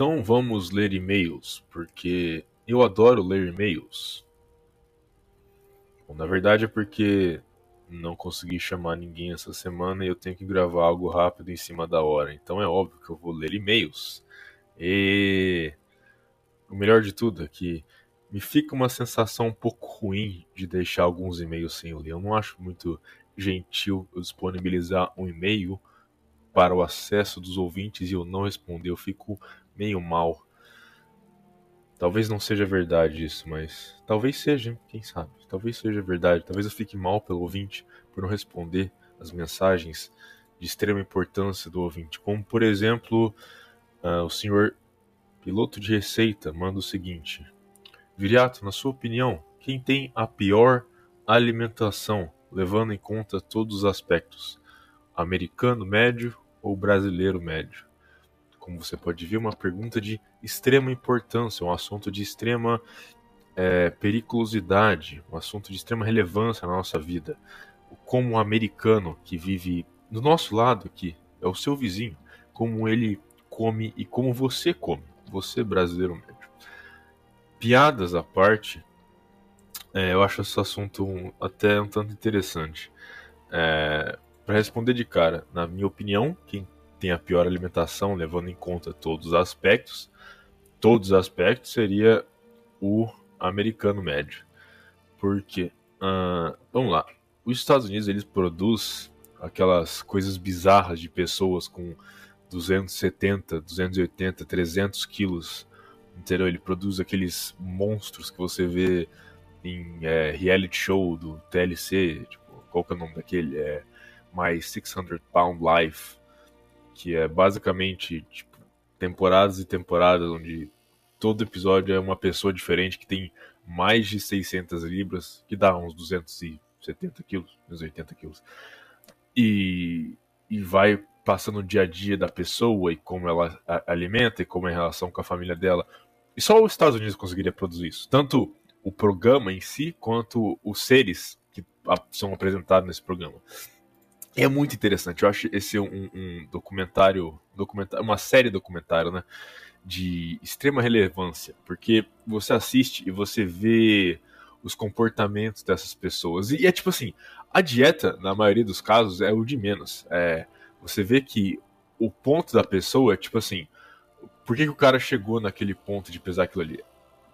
Então vamos ler e-mails, porque eu adoro ler e-mails. Bom, na verdade é porque não consegui chamar ninguém essa semana e eu tenho que gravar algo rápido em cima da hora. Então é óbvio que eu vou ler e-mails. E o melhor de tudo é que me fica uma sensação um pouco ruim de deixar alguns e-mails sem ler. Eu não acho muito gentil eu disponibilizar um e-mail para o acesso dos ouvintes e eu não responder. Eu fico meio mal. Talvez não seja verdade isso, mas talvez seja, quem sabe? Talvez seja verdade. Talvez eu fique mal pelo ouvinte por não responder as mensagens de extrema importância do ouvinte. Como, por exemplo, uh, o senhor piloto de receita manda o seguinte: Viriato, na sua opinião, quem tem a pior alimentação, levando em conta todos os aspectos? Americano médio ou brasileiro médio? Como você pode ver, uma pergunta de extrema importância, um assunto de extrema é, periculosidade, um assunto de extrema relevância na nossa vida. Como um americano que vive do nosso lado aqui, é o seu vizinho, como ele come e como você come, você brasileiro médio. Piadas à parte, é, eu acho esse assunto um, até um tanto interessante. É, Para responder de cara, na minha opinião, quem tem a pior alimentação, levando em conta todos os aspectos, todos os aspectos seria o americano médio. Porque, uh, vamos lá, os Estados Unidos eles produz aquelas coisas bizarras de pessoas com 270, 280, 300 quilos, entendeu? Ele produz aqueles monstros que você vê em é, reality show do TLC, tipo, qual que é o nome daquele? É My 600 Pound Life, que é basicamente tipo, temporadas e temporadas onde todo episódio é uma pessoa diferente que tem mais de 600 libras, que dá uns 270 quilos, uns 80 quilos. E, e vai passando o dia a dia da pessoa e como ela alimenta e como é a relação com a família dela. E só os Estados Unidos conseguiria produzir isso. Tanto o programa em si, quanto os seres que são apresentados nesse programa. É muito interessante. Eu acho esse um, um documentário, documentário, uma série documentário, né? De extrema relevância, porque você assiste e você vê os comportamentos dessas pessoas. E é tipo assim, a dieta, na maioria dos casos, é o de menos. É, você vê que o ponto da pessoa é tipo assim, por que, que o cara chegou naquele ponto de pesar aquilo ali?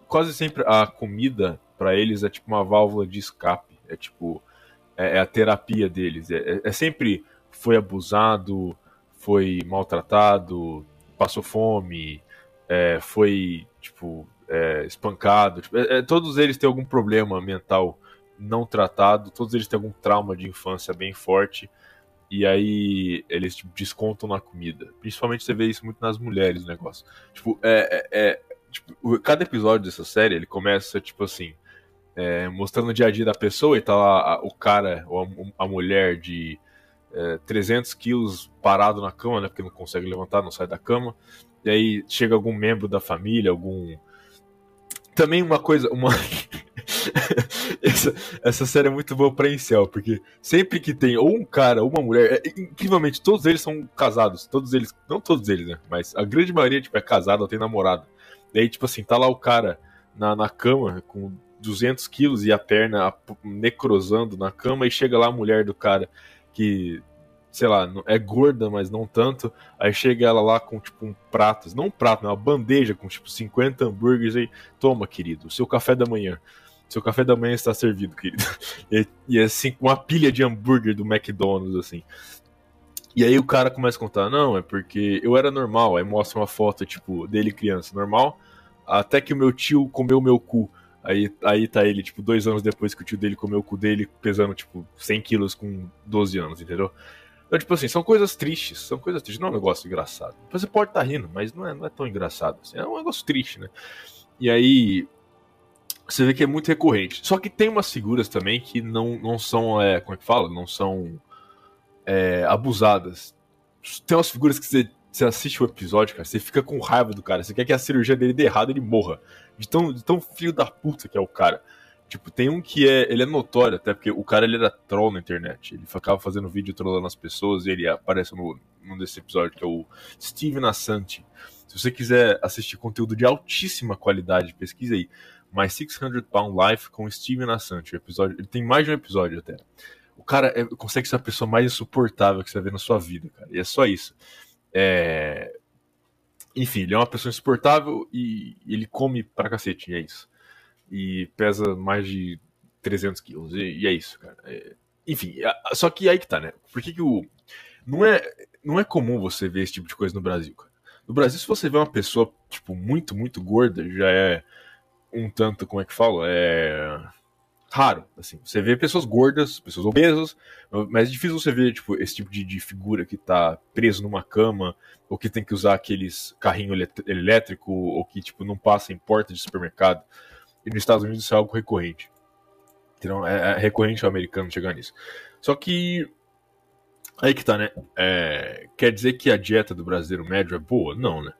Quase sempre a comida para eles é tipo uma válvula de escape. É tipo, é, é a terapia deles. É, é, é, sempre foi abusado, foi maltratado, passou fome, é, foi tipo é, espancado. Tipo, todos eles têm algum problema mental não tratado, todos eles têm algum trauma de infância bem forte. E aí eles tipo, descontam na comida. Principalmente você vê isso muito nas mulheres o negócio. Tipo, é, é, tipo, cada episódio dessa série ele começa tipo assim é, mostrando o dia a dia da pessoa e tá lá o cara ou a, a mulher de é, 300 quilos parado na cama, né? Porque não consegue levantar, não sai da cama. E aí chega algum membro da família, algum. Também uma coisa. Uma... essa, essa série é muito boa pra incel, porque sempre que tem ou um cara ou uma mulher, é, incrivelmente, todos eles são casados. Todos eles. Não todos eles, né? Mas a grande maioria, tipo, é casada ou tem namorado. E aí, tipo assim, tá lá o cara na, na cama com 200 quilos e a perna necrosando na cama, e chega lá a mulher do cara que, sei lá, é gorda, mas não tanto. Aí chega ela lá com tipo um prato, não um prato, não, uma bandeja com tipo 50 hambúrgueres aí. Toma, querido, seu café da manhã. Seu café da manhã está servido, querido. E, e assim, uma pilha de hambúrguer do McDonald's, assim. E aí o cara começa a contar, não, é porque eu era normal. Aí mostra uma foto, tipo, dele criança, normal. Até que o meu tio comeu meu cu. Aí, aí tá ele, tipo, dois anos depois que o tio dele comeu o cu dele, pesando, tipo, 100 quilos com 12 anos, entendeu? Então, tipo assim, são coisas tristes, são coisas tristes, não é um negócio engraçado. Você pode estar tá rindo, mas não é, não é tão engraçado assim, é um negócio triste, né? E aí, você vê que é muito recorrente. Só que tem umas figuras também que não, não são, é, como é que fala? Não são é, abusadas. Tem umas figuras que você você assiste o episódio, cara, você fica com raiva do cara. Você quer que a cirurgia dele dê errado ele morra. De tão, de tão filho da puta que é o cara. Tipo, tem um que é. Ele é notório, até porque o cara ele era troll na internet. Ele ficava fazendo vídeo trollando as pessoas e ele aparece no, num desse episódio, que é o Steve Nassanti. Se você quiser assistir conteúdo de altíssima qualidade, pesquisa aí. My 600 Pound Life com Steven Assante. O episódio, ele tem mais de um episódio até. O cara é, consegue ser a pessoa mais insuportável que você vê na sua vida, cara. E é só isso. É... Enfim, ele é uma pessoa insuportável e ele come pra cacete, é isso. E pesa mais de 300 quilos, e, e é isso, cara. É... Enfim, só que aí que tá, né? Por que, que o. Não é, não é comum você ver esse tipo de coisa no Brasil, cara. No Brasil, se você vê uma pessoa, tipo, muito, muito gorda, já é um tanto, como é que fala? É raro, assim. Você vê pessoas gordas, pessoas obesas, mas é difícil você ver, tipo, esse tipo de, de figura que tá preso numa cama, ou que tem que usar aqueles carrinho elétrico, ou que, tipo, não passa em porta de supermercado. E nos Estados Unidos isso é algo recorrente. Então, é, é recorrente o americano chegar nisso. Só que Aí que tá, né? É, quer dizer que a dieta do brasileiro médio é boa? Não, né?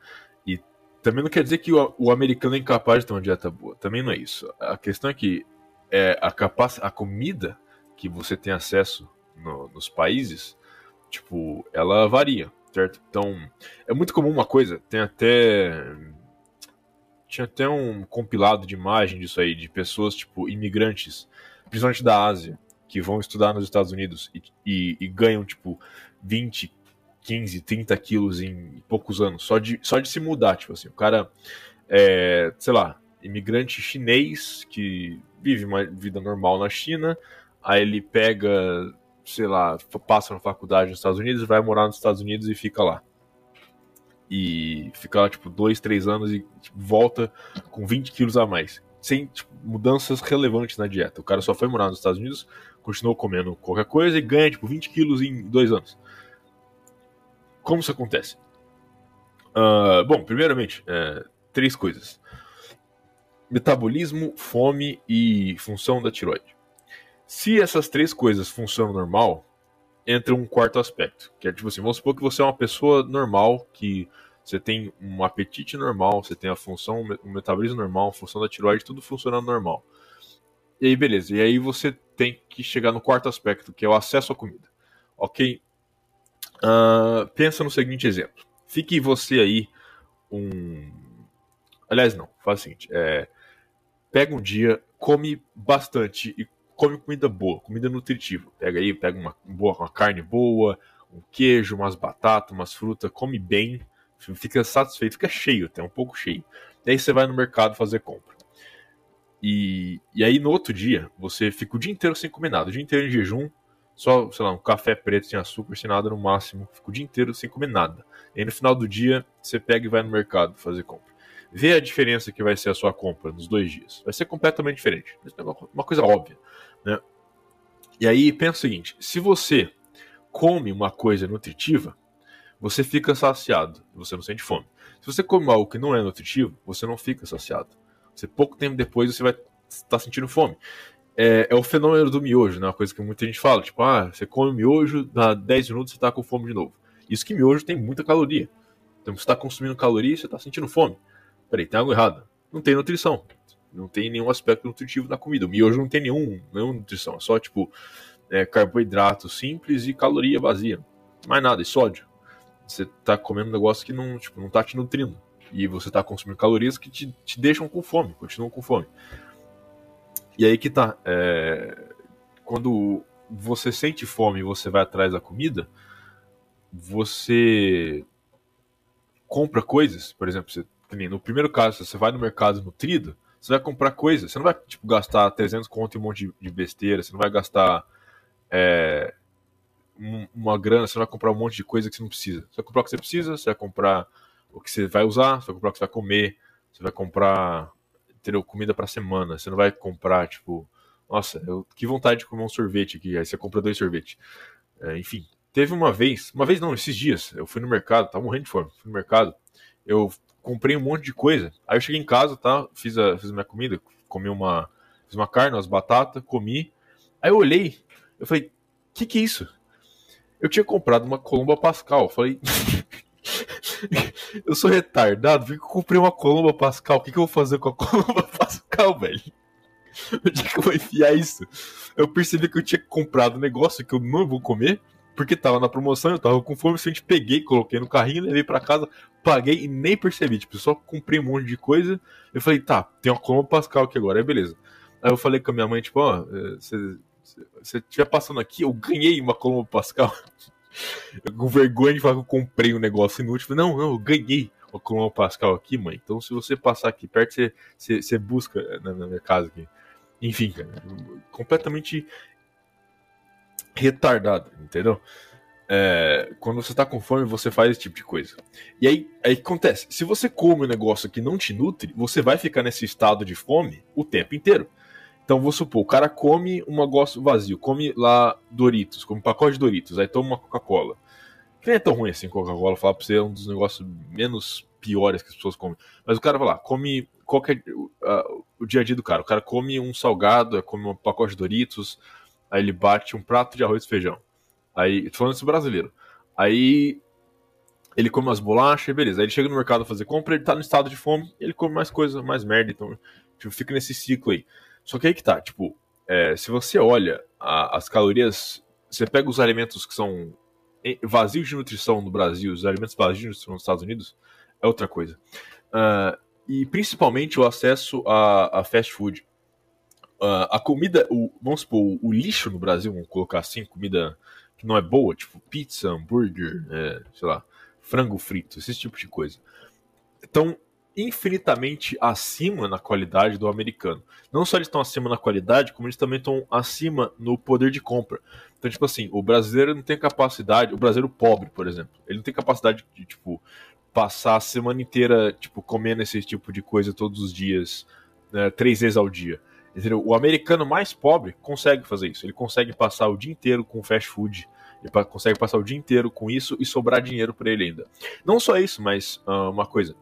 E também não quer dizer que o, o americano é incapaz de ter uma dieta boa. Também não é isso. A questão é que é, a, capac... a comida que você tem acesso no, nos países, tipo, ela varia, certo? Então, é muito comum uma coisa, tem até. Tinha até um compilado de imagem disso aí, de pessoas, tipo, imigrantes, principalmente da Ásia, que vão estudar nos Estados Unidos e, e, e ganham, tipo, 20, 15, 30 quilos em poucos anos, só de, só de se mudar, tipo assim, o cara, é, sei lá, imigrante chinês que vive uma vida normal na China, aí ele pega, sei lá, passa na faculdade nos Estados Unidos, vai morar nos Estados Unidos e fica lá. E fica lá, tipo, dois, três anos e tipo, volta com 20 quilos a mais. Sem tipo, mudanças relevantes na dieta. O cara só foi morar nos Estados Unidos, continuou comendo qualquer coisa e ganha, tipo, 20 quilos em dois anos. Como isso acontece? Uh, bom, primeiramente, é, três coisas metabolismo, fome e função da tiroide. Se essas três coisas funcionam normal, entra um quarto aspecto, que é tipo assim, vamos supor que você é uma pessoa normal, que você tem um apetite normal, você tem a função, o metabolismo normal, a função da tiroide, tudo funcionando normal. E aí, beleza. E aí você tem que chegar no quarto aspecto, que é o acesso à comida. Ok? Uh, pensa no seguinte exemplo. Fique você aí um. Aliás, não. Faz o seguinte. É pega um dia, come bastante e come comida boa, comida nutritiva. Pega aí, pega uma, boa, uma carne boa, um queijo, umas batatas, umas frutas, come bem, fica satisfeito, fica cheio, até um pouco cheio. E aí você vai no mercado fazer compra. E, e aí no outro dia, você fica o dia inteiro sem comer nada, o dia inteiro em jejum, só, sei lá, um café preto sem açúcar, sem nada no máximo, fica o dia inteiro sem comer nada. E aí no final do dia, você pega e vai no mercado fazer compra vê a diferença que vai ser a sua compra nos dois dias. Vai ser completamente diferente. É uma coisa óbvia. Né? E aí pensa o seguinte: se você come uma coisa nutritiva, você fica saciado, você não sente fome. Se você come algo que não é nutritivo, você não fica saciado. Você pouco tempo depois você vai estar tá sentindo fome. É, é, o fenômeno do miojo, né? Uma coisa que muita gente fala, tipo, ah, você come miojo, dá 10 minutos você está com fome de novo. Isso que miojo tem muita caloria. Então você está consumindo caloria e você está sentindo fome. Peraí, tem algo errado. Não tem nutrição. Não tem nenhum aspecto nutritivo na comida. O miojo não tem nenhum, nenhuma nutrição. É só, tipo, é, carboidrato simples e caloria vazia. Mais nada, e sódio. Você tá comendo um negócio que não, tipo, não tá te nutrindo. E você tá consumindo calorias que te, te deixam com fome, continuam com fome. E aí que tá. É... Quando você sente fome e você vai atrás da comida, você compra coisas, por exemplo, você no primeiro caso, você vai no mercado nutrido, você vai comprar coisa. Você não vai tipo, gastar 300 conto em um monte de, besteira. Você não vai gastar é, uma grana. Você não vai comprar um monte de coisa que você não precisa. Você vai comprar o que você precisa. Você vai comprar o que você vai usar. Você vai comprar o que você vai comer. Você vai comprar entendeu, comida para semana. Você não vai comprar, tipo, nossa, eu, que vontade de comer um sorvete aqui. Aí você compra dois sorvetes. É, enfim, teve uma vez, uma vez não, esses dias, eu fui no mercado, tava morrendo de fome. Fui no mercado, eu comprei um monte de coisa. Aí eu cheguei em casa, tá? Fiz a, fiz a minha comida, comi uma. Fiz uma carne, umas batatas, comi. Aí eu olhei, eu falei, que que é isso? Eu tinha comprado uma Colomba Pascal. Eu falei. eu sou retardado, vi que eu comprei uma Colomba Pascal. O que, que eu vou fazer com a Colomba Pascal, velho? Onde é que eu vou enfiar isso? Eu percebi que eu tinha comprado um negócio que eu não vou comer. Porque tava na promoção, eu tava com fome, simplesmente peguei, coloquei no carrinho, levei para casa, paguei e nem percebi. Tipo, só comprei um monte de coisa. Eu falei, tá, tem uma Colombo Pascal aqui agora, aí beleza. Aí eu falei com a minha mãe, tipo, ó, oh, você estiver passando aqui, eu ganhei uma Colombo Pascal. eu, com vergonha de falar que eu comprei um negócio inútil. Não, não, eu ganhei uma Colombo Pascal aqui, mãe. Então se você passar aqui perto, você, você, você busca na, na minha casa aqui. Enfim, cara, completamente retardado, entendeu? É, quando você tá com fome, você faz esse tipo de coisa. E aí, aí acontece? Se você come um negócio que não te nutre, você vai ficar nesse estado de fome o tempo inteiro. Então, vou supor, o cara come um negócio vazio, come lá Doritos, come um pacote de Doritos, aí toma uma Coca-Cola. Que nem é tão ruim assim Coca-Cola, falar pra você é um dos negócios menos piores que as pessoas comem. Mas o cara vai lá, come qualquer. Uh, o dia a dia do cara. O cara come um salgado, come um pacote de Doritos, Aí ele bate um prato de arroz e feijão. Aí, tô falando isso brasileiro. Aí ele come umas bolachas, beleza. Aí ele chega no mercado fazer compra, ele tá no estado de fome, ele come mais coisa, mais merda. Então, tipo, fica nesse ciclo aí. Só que aí que tá, tipo, é, se você olha a, as calorias, você pega os alimentos que são vazios de nutrição no Brasil, os alimentos vazios de nutrição nos Estados Unidos, é outra coisa. Uh, e principalmente o acesso a, a fast food. Uh, a comida, o, vamos supor, o lixo no Brasil, vamos colocar assim, comida que não é boa, tipo pizza, hambúrguer, é, sei lá, frango frito, esse tipo de coisa. Estão infinitamente acima na qualidade do americano. Não só eles estão acima na qualidade, como eles também estão acima no poder de compra. Então, tipo assim, o brasileiro não tem capacidade, o brasileiro pobre, por exemplo, ele não tem capacidade de, tipo, passar a semana inteira, tipo, comendo esse tipo de coisa todos os dias, né, três vezes ao dia. Entendeu? O americano mais pobre consegue fazer isso. Ele consegue passar o dia inteiro com fast food. Ele consegue passar o dia inteiro com isso e sobrar dinheiro para ele ainda. Não só isso, mas uh, uma coisa.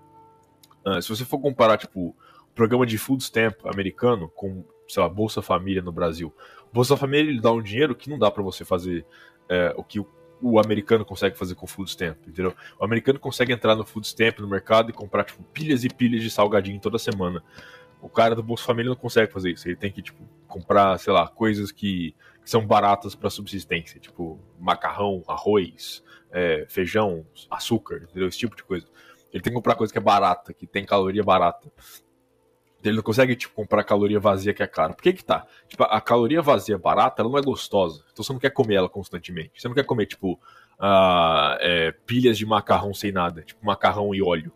Uh, se você for comparar, tipo, o programa de food stamp americano com, sei lá, Bolsa Família no Brasil. Bolsa Família ele dá um dinheiro que não dá para você fazer é, o que o, o, americano consegue fazer com o food stamp, entendeu? O americano consegue entrar no food stamp no mercado e comprar, tipo, pilhas e pilhas de salgadinho toda semana. O cara do Bolsa Família não consegue fazer isso. Ele tem que, tipo, comprar, sei lá, coisas que, que são baratas para subsistência, tipo macarrão, arroz, é, feijão, açúcar, entendeu? Esse tipo de coisa. Ele tem que comprar coisa que é barata, que tem caloria barata. Ele não consegue, tipo, comprar caloria vazia que é cara. Por que que tá? Tipo, a caloria vazia barata, ela não é gostosa. Então você não quer comer ela constantemente. Você não quer comer, tipo, uh, é, pilhas de macarrão sem nada. Tipo, macarrão e óleo.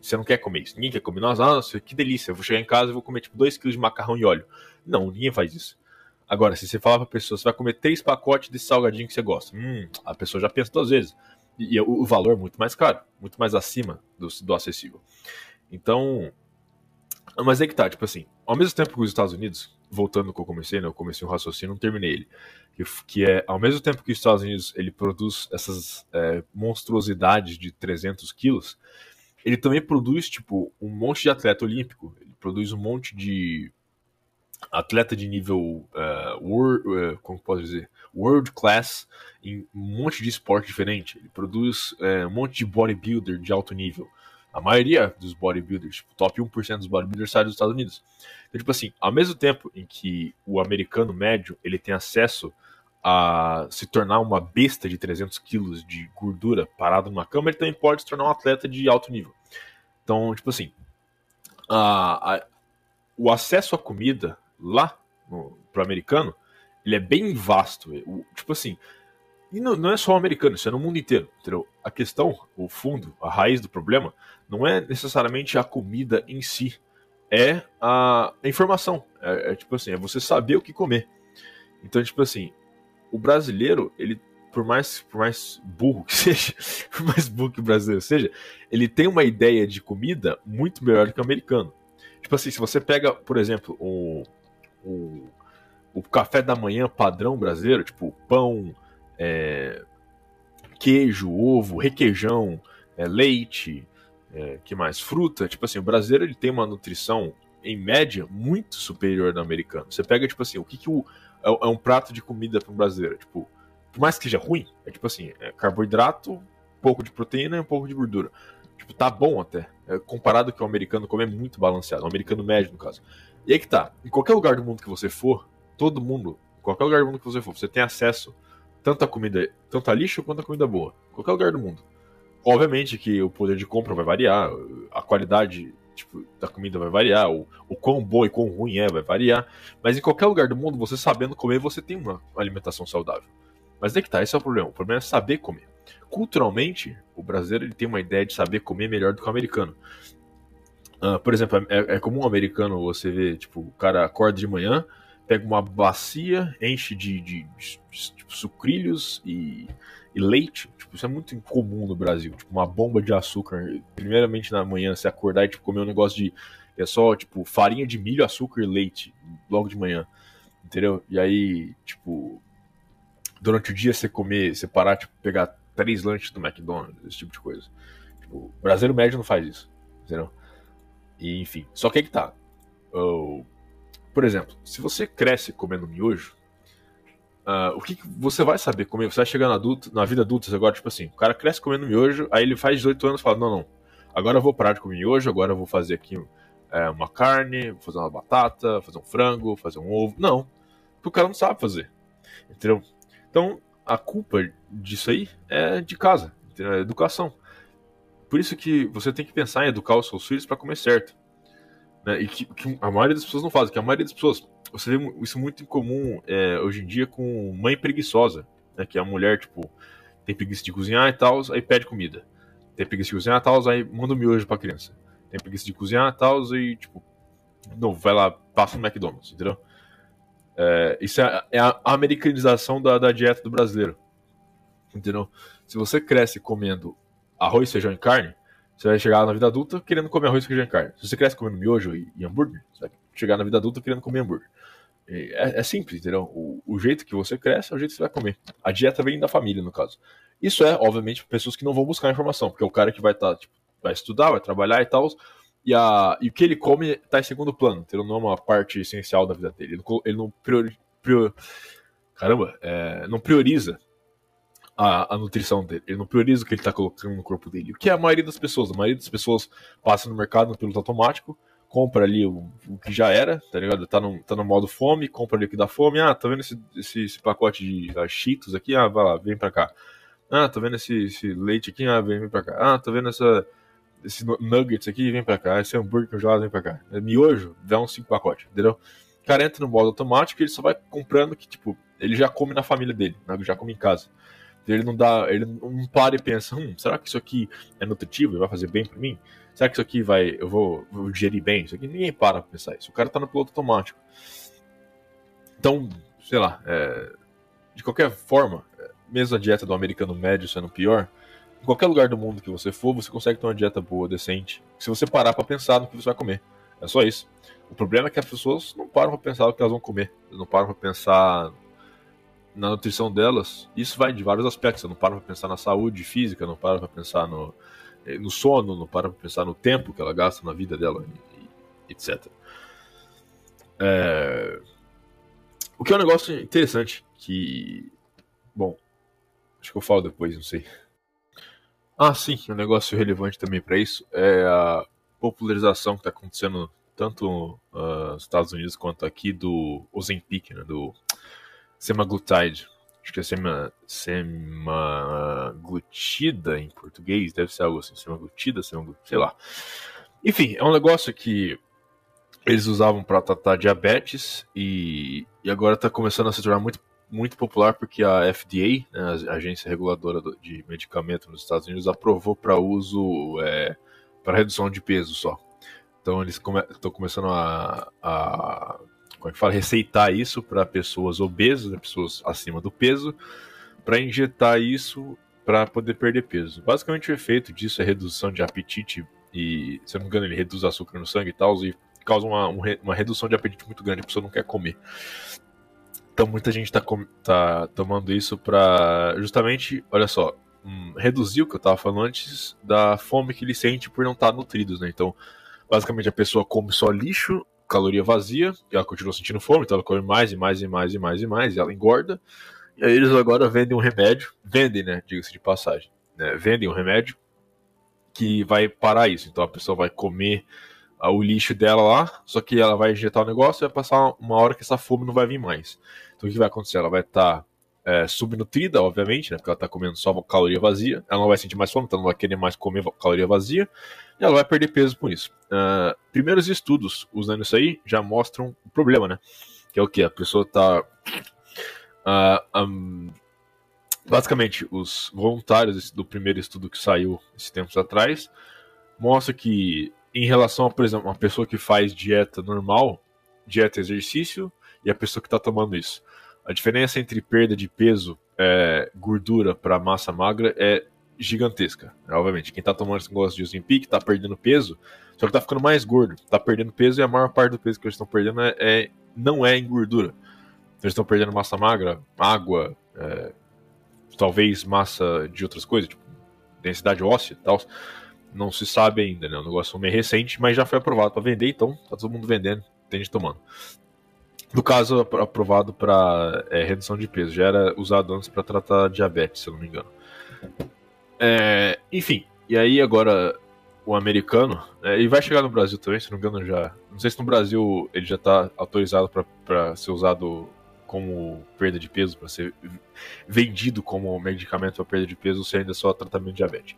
Você não quer comer isso. Ninguém quer comer. Nossa, nossa, que delícia. Eu vou chegar em casa e vou comer tipo 2 kg de macarrão e óleo. Não, ninguém faz isso. Agora, se você falar pra pessoa, você vai comer três pacotes desse salgadinho que você gosta. Hum, a pessoa já pensa duas vezes. E, e o, o, valor é muito mais caro, muito mais acima do, do acessível. Então. Mas é que tá, tipo assim, ao mesmo tempo que os Estados Unidos, voltando que eu comecei, né? Eu comecei um raciocínio, não terminei ele. Que, que é, ao mesmo tempo que os Estados Unidos ele produz essas é, monstruosidades de 300 quilos, ele também produz, tipo, um monte de atleta olímpico. Ele produz um monte de atleta de nível uh, world, uh, como posso dizer, world class em um monte de esporte diferente. Ele produz uh, um monte de bodybuilder de alto nível. A maioria dos bodybuilders, tipo, top 1% dos bodybuilders sai dos Estados Unidos. Então, tipo assim, ao mesmo tempo em que o americano médio ele tem acesso a se tornar uma besta de 300 quilos de gordura parado numa cama, ele também pode se tornar um atleta de alto nível. Então, tipo assim, a, a, o acesso à comida lá pro americano, ele é bem vasto. O, tipo assim, e não, não, é só o americano, isso é no mundo inteiro. Entendeu? A questão, o fundo, a raiz do problema, não é necessariamente a comida em si, é a, a informação. É, é tipo assim, é você saber o que comer. Então, tipo assim, o brasileiro, ele por mais, por mais burro que seja, por mais burro que o brasileiro seja, ele tem uma ideia de comida muito melhor do que o americano. Tipo assim, se você pega, por exemplo, o, o, o café da manhã padrão brasileiro, tipo pão, é, queijo, ovo, requeijão, é, leite, é, que mais? Fruta. Tipo assim, o brasileiro ele tem uma nutrição, em média, muito superior do americano. Você pega, tipo assim, o que, que o é, é um prato de comida para um brasileiro. Tipo, por mais que seja ruim, é tipo assim, é carboidrato, um pouco de proteína e um pouco de gordura. Tipo, tá bom até. É, comparado que o americano come é muito balanceado, o americano médio, no caso. E aí que tá, em qualquer lugar do mundo que você for, todo mundo, em qualquer lugar do mundo que você for, você tem acesso tanta comida, tanta lixo quanto a comida boa. Qualquer lugar do mundo. Obviamente que o poder de compra vai variar, a qualidade tipo, da comida vai variar, o, o quão boa e quão ruim é vai variar. Mas em qualquer lugar do mundo, você sabendo comer, você tem uma alimentação saudável. Mas é que tá, esse é o problema. O problema é saber comer. Culturalmente, o brasileiro ele tem uma ideia de saber comer melhor do que o americano. Uh, por exemplo, é, é comum o americano você ver, tipo, o cara acorda de manhã, pega uma bacia, enche de, de, de, de tipo, sucrilhos e, e, leite. Tipo, isso é muito incomum no Brasil. Tipo, uma bomba de açúcar. Primeiramente na manhã, você acordar e tipo, comer um negócio de. É só, tipo, farinha de milho, açúcar e leite. Logo de manhã. Entendeu? E aí, tipo. Durante o dia você comer, você parar, tipo, pegar três lanches do McDonald's, esse tipo de coisa. Tipo, o brasileiro médio não faz isso. Entendeu? E, enfim. Só que aí que tá. Oh, por exemplo, se você cresce comendo miojo, uh, o que, que, você vai saber comer? Você vai chegar na, adulto, na vida adulta agora, tipo assim, o cara cresce comendo miojo, aí ele faz 18 anos e fala, não, não, agora eu vou parar de comer miojo, agora eu vou fazer aqui é, uma carne, vou fazer uma batata, fazer um frango, fazer um ovo. Não, porque o cara não sabe fazer, entendeu? Então, a culpa disso aí é de casa, entendeu? é educação. Por isso que você tem que pensar em educar os seus filhos para comer certo. Né? E que, que, a maioria das pessoas não faz, que a maioria das pessoas. Você vê isso muito incomum é, hoje em dia com mãe preguiçosa, né? Que é a mulher, tipo, tem preguiça de cozinhar e tal, aí pede comida. Tem preguiça de cozinhar e tal, aí manda um miojo pra criança. Tem preguiça de cozinhar e tal, e, tipo, não, vai lá, passa no McDonald's, entendeu? É, isso é, é, a americanização da, da dieta do brasileiro. Entendeu? Se você cresce comendo arroz, feijão e carne, você vai chegar na vida adulta querendo comer arroz, feijão e carne. Se você cresce comendo miojo e, e hambúrguer, você vai chegar na vida adulta querendo comer hambúrguer. É, é, simples, entendeu? O, o, jeito que você cresce é o jeito que você vai comer. A dieta vem da família, no caso. Isso é, obviamente, pessoas que não vão buscar informação, porque é o cara que vai estar, tá, tipo, vai estudar, vai trabalhar e tal, e, a, e o que ele come está em segundo plano, entendeu? Não é uma parte essencial da vida dele. Ele não, ele não priori, caramba, é, não prioriza a, a, nutrição dele. Ele não prioriza o que ele está colocando no corpo dele. O que é a maioria das pessoas. A maioria das pessoas passa no mercado no piloto automático, compra ali o, o, que já era, tá ligado? Tá no, tá no modo fome, compra ali o que dá fome. Ah, tá vendo esse, esse, esse pacote de uh, Cheetos aqui? Ah, vai lá, vem pra cá. Ah, tá vendo esse, esse leite aqui? Ah, vem, vem pra cá. Ah, tá vendo essa, esse nuggets aqui? Vem pra cá. Esse hambúrguer congelado, vem pra cá. É miojo, dá uns 5 pacotes, entendeu? O cara entra no modo automático e ele só vai comprando que, tipo, ele já come na família dele, né? já come em casa. Ele não dá, ele não para e pensa, hum, será que isso aqui é nutritivo e vai fazer bem para mim? Será que isso aqui vai, eu vou, vou digerir bem? Isso aqui ninguém para pra pensar isso. O cara tá no piloto automático. Então, sei lá, é, de qualquer forma, é, mesmo a dieta do americano médio sendo pior, em qualquer lugar do mundo que você for, você consegue ter uma dieta boa, decente, se você parar para pensar no que você vai comer. É só isso. O problema é que as pessoas não param para pensar no que elas vão comer. Elas não param para pensar na nutrição delas, isso vai de vários aspectos. Você não para pra pensar na saúde física, não para pra pensar no, eh, no sono, não para pra pensar no tempo que ela gasta na vida dela, etc. É... O que é um negócio interessante que. Bom, acho que eu falo depois, não sei. Ah, sim, um negócio relevante também para isso é a popularização que está acontecendo tanto uh, nos Estados Unidos quanto aqui do Ozempic, né, do semaglutide. Acho que é sema, semaglutida em português, deve ser algo assim, semaglutida, semaglutida, sei lá. Enfim, é um negócio que eles usavam para tratar diabetes e, e agora está começando a se tornar muito, muito popular porque a FDA, né, a agência reguladora de medicamento nos Estados Unidos, aprovou para uso é, para redução de peso só. Então eles estão come começando a, a como é que fala, receitar isso para pessoas obesas, né, pessoas acima do peso, para injetar isso para poder perder peso. Basicamente o efeito disso é redução de apetite e, se eu não me engano, ele reduz açúcar no sangue e tal, e causa uma, uma redução de apetite muito grande, a pessoa não quer comer. Então muita gente está tá tomando isso para justamente, olha só, hum, reduzir o que eu estava falando antes da fome que ele sente por não estar tá né? Então, basicamente a pessoa come só lixo caloria vazia, e ela continua sentindo fome, então ela come mais e mais e mais e mais e mais, e ela engorda. E aí eles agora vendem um remédio, vendem, né, diga-se de passagem, né, vendem um remédio que vai parar isso. Então a pessoa vai comer uh, o lixo dela lá, só que ela vai injetar o negócio e vai passar uma hora que essa fome não vai vir mais. Então o que vai acontecer? Ela vai estar tá, é, subnutrida, obviamente, né? Porque ela tá comendo só caloria vazia. Ela não vai sentir mais fome, então não vai querer mais comer caloria vazia. E ela vai perder peso por isso. Uh, primeiros estudos usando isso aí já mostram o problema, né? Que é o que? A pessoa tá. Uh, um, basicamente, os voluntários do primeiro estudo que saiu esses tempos atrás mostra que, em relação a, por exemplo, uma pessoa que faz dieta normal, dieta exercício, e a pessoa que está tomando isso. A diferença entre perda de peso, é, gordura para massa magra é gigantesca. Obviamente, quem está tomando esse negócio de Ozempic está perdendo peso, só que está ficando mais gordo. Está perdendo peso e a maior parte do peso que eles estão perdendo é, é, não é em gordura. Então, eles estão perdendo massa magra, água, é, talvez massa de outras coisas, tipo densidade óssea e tal. Não se sabe ainda, né? O negócio é meio recente, mas já foi aprovado para vender, então tá todo mundo vendendo, tem gente tomando. No caso, aprovado para é, redução de peso. Já era usado antes para tratar diabetes, se eu não me engano. É, enfim, e aí agora o americano, é, ele vai chegar no Brasil também, se não me engano já. Não sei se no Brasil ele já está autorizado para ser usado como perda de peso, para ser vendido como medicamento para perda de peso, se ainda é só tratamento de diabetes.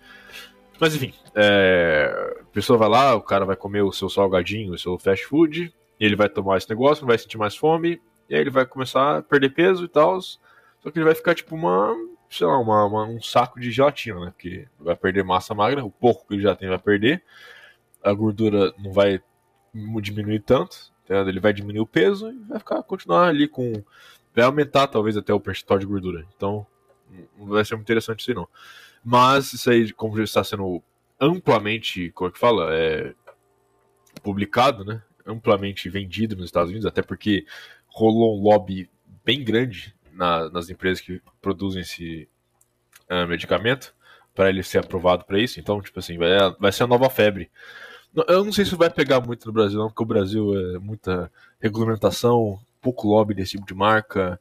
Mas enfim, é, a pessoa vai lá, o cara vai comer o seu salgadinho, o seu fast food, ele vai tomar esse negócio, não vai sentir mais fome, e aí ele vai começar a perder peso e tal. Só que ele vai ficar tipo uma, sei lá, uma, uma, um saco de gelatina, né? Porque vai perder massa magra, o pouco que ele já tem vai perder, a gordura não vai diminuir tanto, entendeu? ele vai diminuir o peso e vai ficar continuar ali com. Vai aumentar talvez até o percentual de gordura. Então, não vai ser muito interessante isso aí, não. Mas isso aí, como já está sendo amplamente, como é que fala? É, publicado, né? Amplamente vendido nos Estados Unidos, até porque rolou um lobby bem grande na, nas empresas que produzem esse uh, medicamento para ele ser aprovado para isso. Então, tipo assim, vai, vai ser a nova febre. Eu não sei se vai pegar muito no Brasil, não, porque o Brasil é muita regulamentação, pouco lobby desse tipo de marca.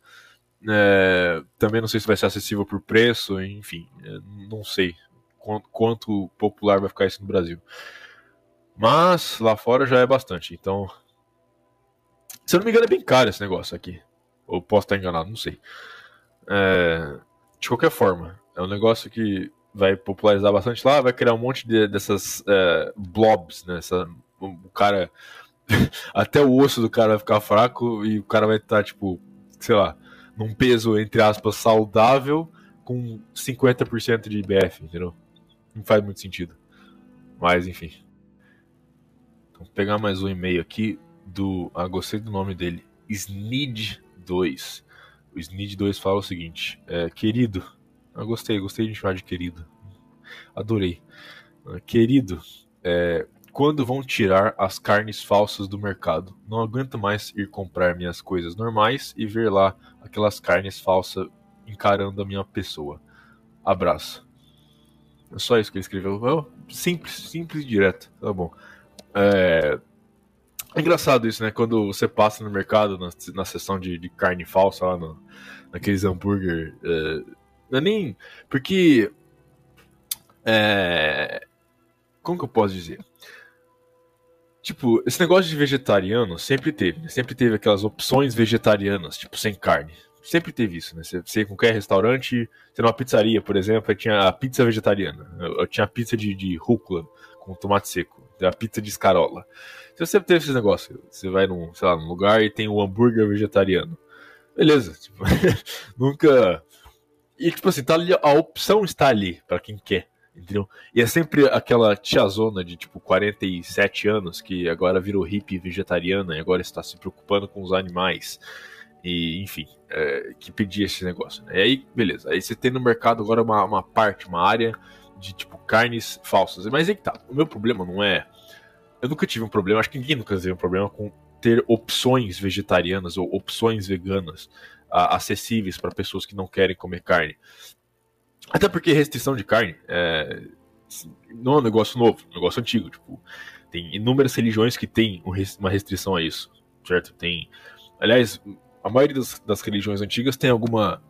É, também não sei se vai ser acessível por preço, enfim, é, não sei quanto, quanto popular vai ficar isso no Brasil. Mas lá fora já é bastante. Então. Se eu não me engano, é bem caro esse negócio aqui. Ou posso estar enganado, não sei. É, de qualquer forma, é um negócio que vai popularizar bastante lá, vai criar um monte de, dessas é, blobs, né? Essa, o cara. até o osso do cara vai ficar fraco e o cara vai estar, tipo, sei lá, num peso, entre aspas, saudável com 50% de IBF, entendeu? Não faz muito sentido. Mas, enfim. Vou pegar mais um e-mail aqui do. Ah, gostei do nome dele. Snid2. O Snid2 fala o seguinte: é, Querido. Ah, gostei, gostei de chamar de querido. Adorei. Ah, querido, é, quando vão tirar as carnes falsas do mercado? Não aguento mais ir comprar minhas coisas normais e ver lá aquelas carnes falsas encarando a minha pessoa. Abraço. É só isso que ele escreveu. Simples, simples e direto. Tá bom. É... é engraçado isso, né? Quando você passa no mercado, na, na seção de, de carne falsa, lá no, naqueles hambúrguer. É... Não é nem. Porque. É... Como que eu posso dizer? Tipo, esse negócio de vegetariano sempre teve, né? Sempre teve aquelas opções vegetarianas, tipo, sem carne. Sempre teve isso, né? Você, você qualquer restaurante, você numa pizzaria, por exemplo, tinha a pizza vegetariana. Eu, eu tinha a pizza de, de rúcula com tomate seco a pizza de escarola. Você sempre teve esse negócio. Você vai num, sei lá, num lugar e tem um hambúrguer vegetariano. Beleza, tipo, nunca. E tipo assim, tá ali, a opção está ali para quem quer, entendeu? E é sempre aquela tiazona de tipo 47 anos que agora virou hippie vegetariana e agora está se preocupando com os animais. E, enfim, é, que pedia esse negócio. Né? E aí, beleza. Aí você tem no mercado agora uma, uma parte, uma área de tipo carnes falsas. Mas aí que tá. O meu problema não é. Eu nunca tive um problema, acho que ninguém nunca teve um problema com ter opções vegetarianas ou opções veganas uh, acessíveis para pessoas que não querem comer carne. Até porque restrição de carne é, não é um negócio novo, é um negócio antigo. Tipo, tem inúmeras religiões que têm uma restrição a isso, certo? Tem, aliás, a maioria das, das religiões antigas tem alguma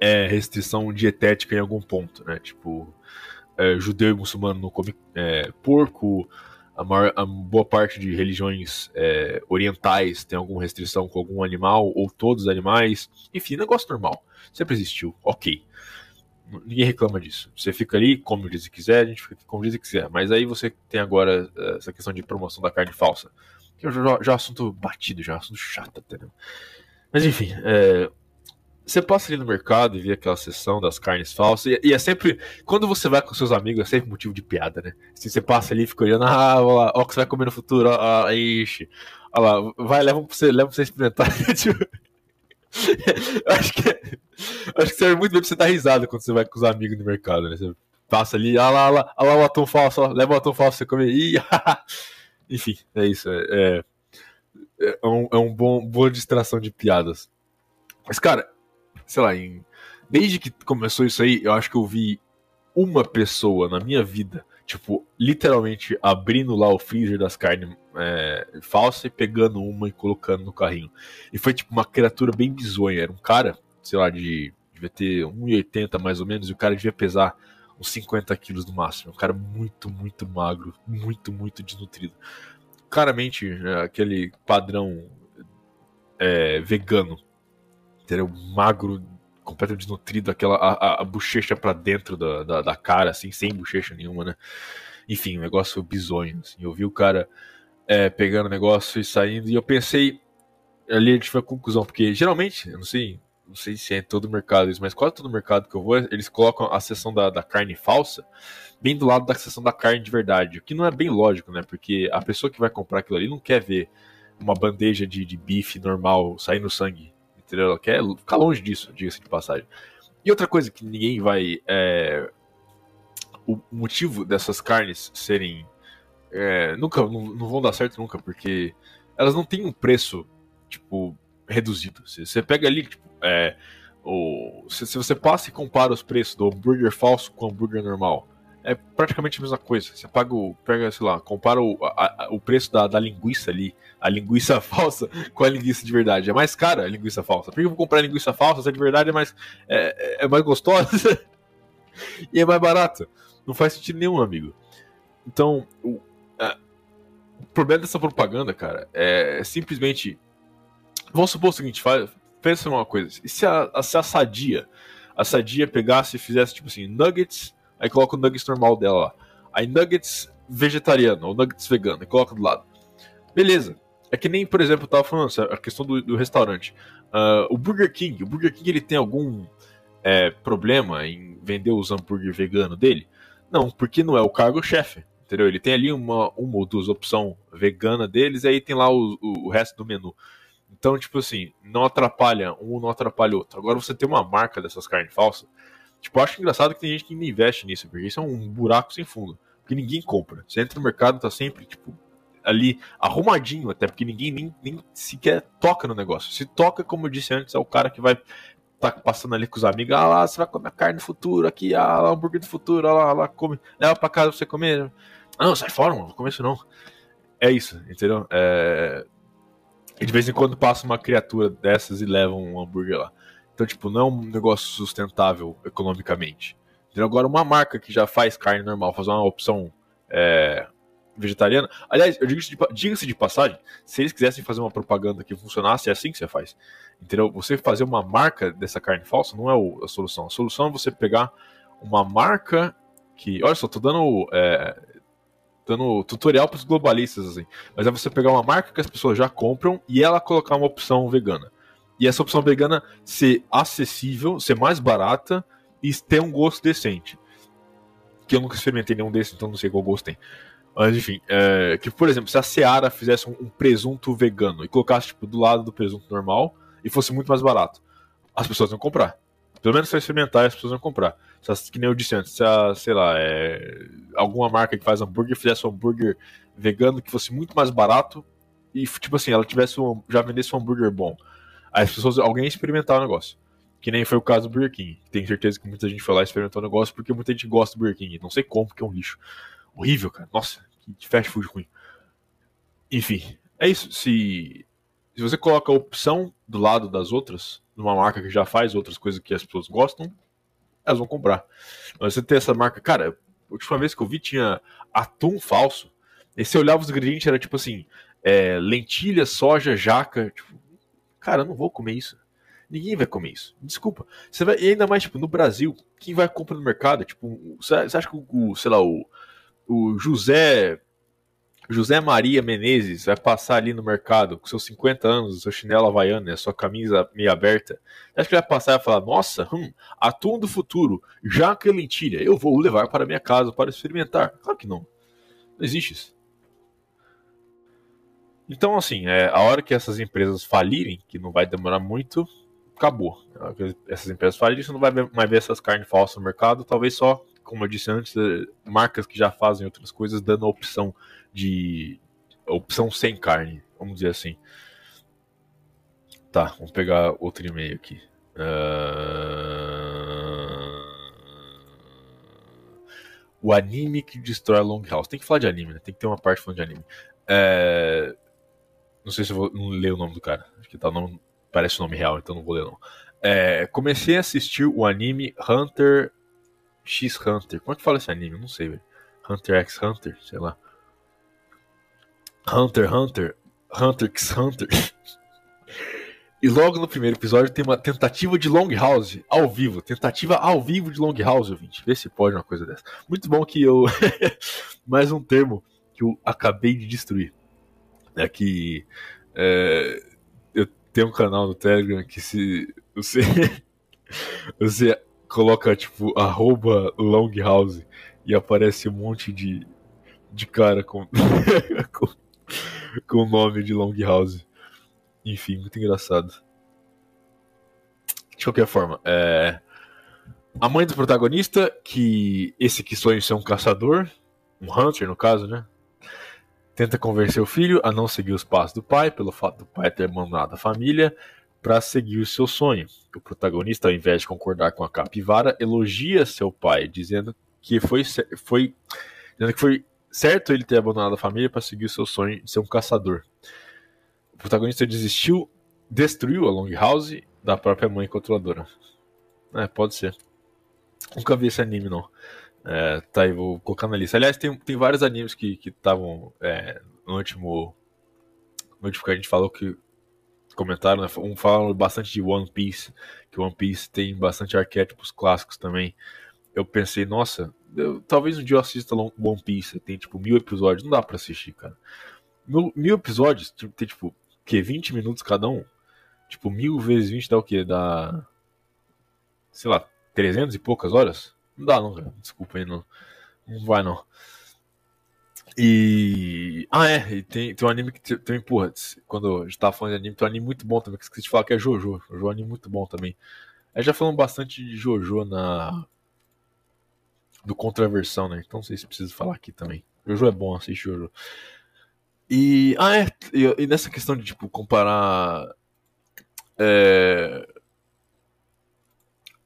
é, restrição dietética em algum ponto, né? Tipo, é, judeu e muçulmano não come é, porco, a, maior, a boa parte de religiões é, orientais tem alguma restrição com algum animal, ou todos os animais. Enfim, negócio normal. Sempre existiu. Ok. Ninguém reclama disso. Você fica ali, come o dia que quiser, a gente fica aqui como o dia que quiser. Mas aí você tem agora eh, essa questão de promoção da carne falsa. Que já, já é um assunto batido, já é assunto chato, entendeu? Mas enfim, é, você passa ali no mercado e vê aquela seção das carnes falsas, e, e, é sempre. Quando você vai com seus amigos, é sempre motivo de piada, né? Assim, você passa ali e fica olhando, ah, olha lá, ó, que você vai comer no futuro, ó, ó ixi. Olha lá, vai, leva pra você, leva pra você experimentar. tipo, acho que acho que serve muito bem pra você dar risada quando você vai com os amigos no mercado, né? Você passa ali, olha lá, olha lá, olha lá o atum falso, ó, leva o atum falso pra você comer. Ih, Enfim, é isso. É, é, é um, é um bom, boa distração de piadas. Mas, cara, sei lá, em, desde que começou isso aí, eu acho que eu vi uma pessoa na minha vida, tipo, literalmente abrindo lá o freezer das carnes é, falsas e pegando uma e colocando no carrinho. E foi tipo uma criatura bem bizonha. Era um cara, sei lá, de. devia ter 1,80 mais ou menos, e o cara devia pesar uns 50 quilos no máximo. Um cara muito, muito magro, muito, muito desnutrido. Claramente, é, aquele padrão é, vegano entendeu? Magro, completamente desnutrido, aquela a, a, bochecha para dentro da, da, da, cara, assim, sem bochecha nenhuma, né? Enfim, um negócio bizonho, assim. Eu vi o cara é, pegando o negócio e saindo, e eu pensei, ali a gente foi a conclusão, porque geralmente, eu não sei, não sei se é em todo o mercado isso, mas quase todo mercado que eu vou, eles colocam a seção da, da carne falsa bem do lado da seção da carne de verdade, o que não é bem lógico, né? Porque a pessoa que vai comprar aquilo ali não quer ver uma bandeja de, de bife normal saindo sangue entendeu? Quer ficar longe disso, diga-se de passagem. E outra coisa que ninguém vai. É, o motivo dessas carnes serem. É, nunca não, não, vão dar certo nunca, porque elas não têm um preço, tipo, reduzido. Se você pega ali, tipo, é, o, se, se, você passa e compara os preços do hambúrguer falso com o hambúrguer normal, é praticamente a mesma coisa. Você paga o. Pega, sei lá, compara o, a, o preço da, da linguiça ali, a linguiça falsa, com a linguiça de verdade. É mais cara a linguiça falsa. Por que eu vou comprar a linguiça falsa se é de verdade é mais, é, é mais gostosa e é mais barata? Não faz sentido nenhum, amigo. Então, o, é, o problema dessa propaganda, cara, é, simplesmente. Vamos supor o seguinte: faz, pensa numa coisa. E se a, se a sadia, a sadia pegasse e fizesse tipo assim, nuggets Aí coloca o nuggets normal dela lá. Aí nuggets vegetariano ou nuggets vegano, e coloca do lado. Beleza. É que nem, por exemplo, eu tava falando a questão do, do restaurante. Uh, o Burger King, o Burger King ele tem algum é, problema em vender os hambúrguer vegano dele? Não, porque não é o cargo-chefe, entendeu? Ele tem ali uma, uma ou duas opções vegana deles, e aí tem lá o, o, o resto do menu. Então, tipo assim, não atrapalha um, não atrapalha outro. Agora você tem uma marca dessas carnes falsas, Tipo, acho engraçado que tem gente que ainda investe nisso, porque isso é um buraco sem fundo. Porque ninguém compra. Você entra no mercado, tá sempre, tipo, ali arrumadinho, até porque ninguém nem, nem sequer toca no negócio. Se toca, como eu disse antes, é o cara que vai tá passando ali com os amigos, ah lá, você vai comer carne do futuro aqui, ah lá, hambúrguer do futuro, ah lá, lá, come, leva pra casa pra você comer. Ah, não, sai fora, mano, não come isso não. É isso, entendeu? É... E de vez em quando passa uma criatura dessas e leva um hambúrguer lá. Então, tipo, não é um negócio sustentável economicamente. Então, agora, uma marca que já faz carne normal, fazer uma opção é, vegetariana. Aliás, eu digo-se de, diga de passagem, se eles quisessem fazer uma propaganda que funcionasse, é assim que você faz. Entendeu? Você fazer uma marca dessa carne falsa não é a solução. A solução é você pegar uma marca que. Olha só, tô dando. É, dando tutorial para os globalistas, assim. Mas é você pegar uma marca que as pessoas já compram e ela colocar uma opção vegana. E essa opção vegana ser acessível, ser mais barata e ter um gosto decente. Que eu nunca experimentei nenhum desses, então não sei qual gosto tem. Mas enfim, é, que por exemplo, se a Seara fizesse um, um, presunto vegano e colocasse tipo, do lado do presunto normal e fosse muito mais barato, as pessoas vão comprar. Pelo menos se experimentar, as pessoas vão comprar. Se, que nem eu disse antes, se a, sei lá, é, alguma marca que faz hambúrguer fizesse um hambúrguer vegano que fosse muito mais barato e, tipo assim, ela tivesse um, já vendesse um hambúrguer bom as pessoas, alguém experimentar o negócio. Que nem foi o caso do Burger King. Tenho certeza que muita gente foi lá experimentar o negócio porque muita gente gosta do Burger King. Não sei como, porque é um lixo. Horrível, cara. Nossa, que fast food ruim. Enfim, é isso. Se, se você coloca a opção do lado das outras, numa marca que já faz outras coisas que as pessoas gostam, elas vão comprar. Mas você ter essa marca, cara, a última vez que eu vi tinha atum falso E você olhava os ingredientes, era tipo assim, é, lentilha, soja, jaca. Tipo, cara, eu não vou comer isso. Ninguém vai comer isso. Desculpa. Você vai, e ainda mais, tipo, no Brasil, quem vai comprar no mercado? Tipo, você acha que o, sei lá, o, o José José Maria Menezes vai passar ali no mercado com seus 50 anos, seu chinelo havaiano, a sua camisa meio aberta. Acho que ele vai passar e vai falar: Nossa, hum, atum do futuro, jaca e lentilha, eu vou levar para minha casa para experimentar. Claro que não. Não existe isso. Então, assim, é, a hora que essas empresas falirem, que não vai demorar muito, acabou. Essas empresas falirem, você não vai mais ver essas carnes falsas no mercado, talvez só, como eu disse antes, é, marcas que já fazem outras coisas, dando a opção de opção sem carne, vamos dizer assim. Tá, vamos pegar outro e-mail aqui. Uh... O anime que destrói a Long House. Tem que falar de anime, né? Tem que ter uma parte falando de anime. É... Não sei se eu vou não ler o nome do cara. Acho que tá, não parece o nome real, então não vou ler não. É... Comecei a assistir o anime Hunter X Hunter. Como é que fala esse anime? Não sei, velho. Hunter x Hunter, sei lá. Hunter Hunter, Hunter x Hunter. e logo no primeiro episódio tem uma tentativa de Long House ao vivo. Tentativa ao vivo de Long House, ouvinte. Vê se pode uma coisa dessa. Muito bom que eu. Mais um termo que eu acabei de destruir. É que. É... Eu tenho um canal no Telegram que se você. você coloca tipo arroba Long House e aparece um monte de, de cara com, com com o nome de Long House. Enfim, muito engraçado. De qualquer forma, é... a mãe do protagonista, que esse que sonha ser um caçador, um hunter no caso, né? Tenta convencer o filho a não seguir os passos do pai, pelo fato do pai ter abandonado a família, para seguir o seu sonho. O protagonista, ao invés de concordar com a capivara, elogia seu pai, dizendo que foi, foi, dizendo que foi certo ele ter abandonado a família para seguir o seu sonho de ser um caçador. O protagonista desistiu, destruiu a Longhouse da própria mãe controladora. É, pode ser. Nunca vi esse anime, não. É, tá aí, vou colocar na lista. Aliás, tem, tem vários animes que estavam é, no último. No último que a gente falou que comentaram, né? Um falam bastante de One Piece, que One Piece tem bastante arquétipos clássicos também. Eu pensei, nossa, eu, talvez um dia eu assista One Piece, tem tipo mil episódios, não dá pra assistir, cara. Mil, mil episódios, tem tipo, que 20 minutos cada um? Tipo, mil vezes 20 dá o quê? Dá. Sei lá, 300 e poucas horas? Não dá, não, cara. Desculpa aí, não. Não vai, não. E. Ah, é, e tem, tem um anime que também, porra, quando a gente tava falando de anime, tem um anime muito bom também, que esqueci de falar que é Jojo. Jojo é um anime muito bom também. Aí já falamos bastante de Jojo na do Contraversão, né? Então não sei se preciso falar aqui também. Jojo é bom, assiste Jojo. E, ah, é, e, e nessa questão de, tipo, comparar. É,